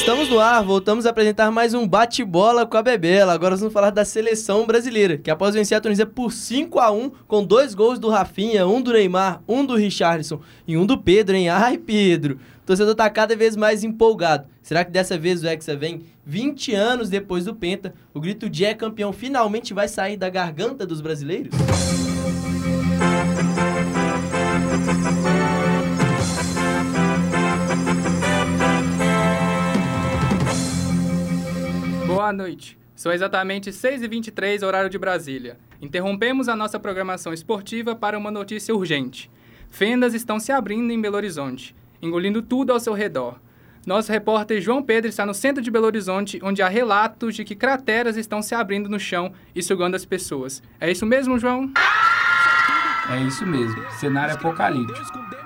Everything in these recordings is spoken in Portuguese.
Estamos no ar, voltamos a apresentar mais um bate-bola com a Bebela. Agora vamos falar da seleção brasileira, que após vencer a Tunísia por 5 a 1 com dois gols do Rafinha, um do Neymar, um do Richarlison e um do Pedro, hein? Ai, Pedro! O torcedor tá cada vez mais empolgado. Será que dessa vez o Hexa vem 20 anos depois do Penta? O grito de é campeão finalmente vai sair da garganta dos brasileiros? Boa noite. São exatamente 6h23, horário de Brasília. Interrompemos a nossa programação esportiva para uma notícia urgente. Fendas estão se abrindo em Belo Horizonte, engolindo tudo ao seu redor. Nosso repórter João Pedro está no centro de Belo Horizonte, onde há relatos de que crateras estão se abrindo no chão e sugando as pessoas. É isso mesmo, João? É isso mesmo. Cenário apocalíptico.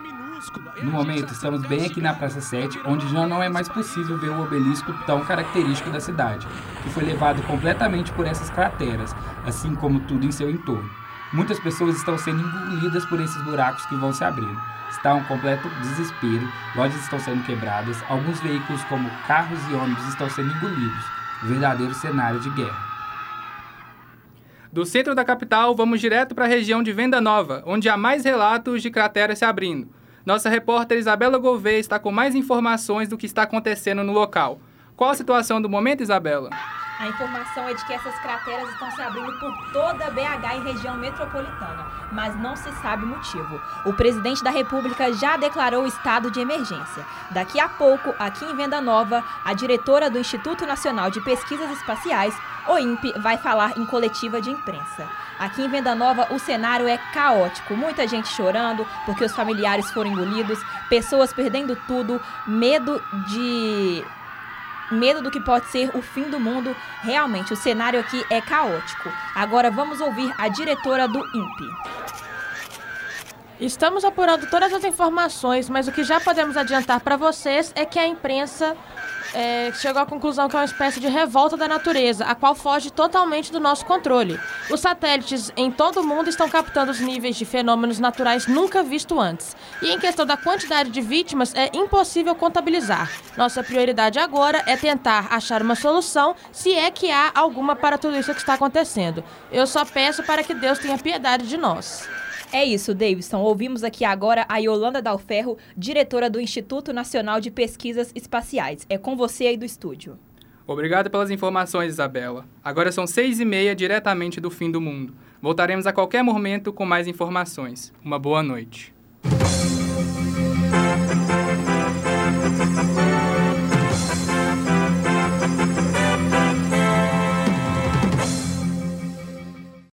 No momento, estamos bem aqui na Praça 7, onde já não é mais possível ver o obelisco tão característico da cidade, que foi levado completamente por essas crateras, assim como tudo em seu entorno. Muitas pessoas estão sendo engolidas por esses buracos que vão se abrindo. Está um completo desespero, lojas estão sendo quebradas, alguns veículos como carros e ônibus estão sendo engolidos. Verdadeiro cenário de guerra. Do centro da capital, vamos direto para a região de Venda Nova, onde há mais relatos de crateras se abrindo. Nossa repórter Isabela Gouveia está com mais informações do que está acontecendo no local. Qual a situação do momento, Isabela? A informação é de que essas crateras estão se abrindo por toda a BH e região metropolitana, mas não se sabe o motivo. O presidente da República já declarou estado de emergência. Daqui a pouco, aqui em Venda Nova, a diretora do Instituto Nacional de Pesquisas Espaciais, o INPE, vai falar em coletiva de imprensa. Aqui em Venda Nova, o cenário é caótico. Muita gente chorando porque os familiares foram engolidos, pessoas perdendo tudo, medo de medo do que pode ser o fim do mundo. Realmente, o cenário aqui é caótico. Agora vamos ouvir a diretora do INPE. Estamos apurando todas as informações, mas o que já podemos adiantar para vocês é que a imprensa é, chegou à conclusão que é uma espécie de revolta da natureza, a qual foge totalmente do nosso controle. Os satélites em todo o mundo estão captando os níveis de fenômenos naturais nunca vistos antes. E em questão da quantidade de vítimas, é impossível contabilizar. Nossa prioridade agora é tentar achar uma solução, se é que há alguma para tudo isso que está acontecendo. Eu só peço para que Deus tenha piedade de nós. É isso, Davidson. Ouvimos aqui agora a Yolanda Dalferro, diretora do Instituto Nacional de Pesquisas Espaciais. É com você aí do estúdio. Obrigado pelas informações, Isabela. Agora são seis e meia, diretamente do fim do mundo. Voltaremos a qualquer momento com mais informações. Uma boa noite.